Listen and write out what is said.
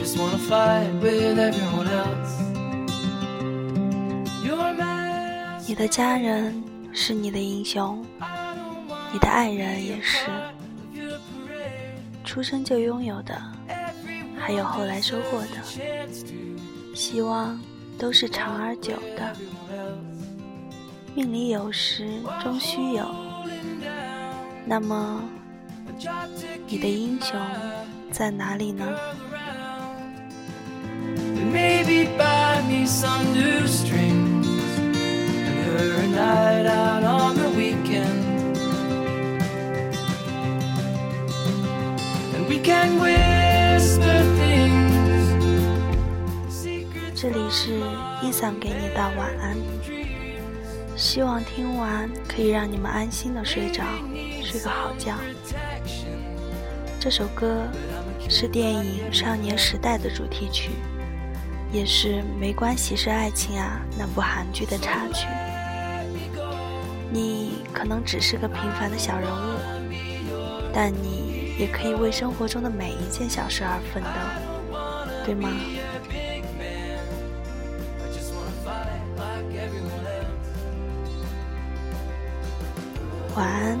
just wanna fight with everyone else. You're my 你的家人是你的英雄，你的爱人也是。出生就拥有的，还有后来收获的，希望都是长而久的。命里有时终须有，那么你的英雄在哪里呢？Maybe buy me some new strings and her a night out on the weekend. And we can whisper things. Secrets 这里是伊桑给你道晚安，希望听完可以让你们安心的睡着，睡个好觉。这首歌是电影《少年时代》的主题曲，也是没关系是爱情啊那部韩剧的插曲你可能只是个平凡的小人物但你也可以为生活中的每一件小事而奋斗对吗？晚安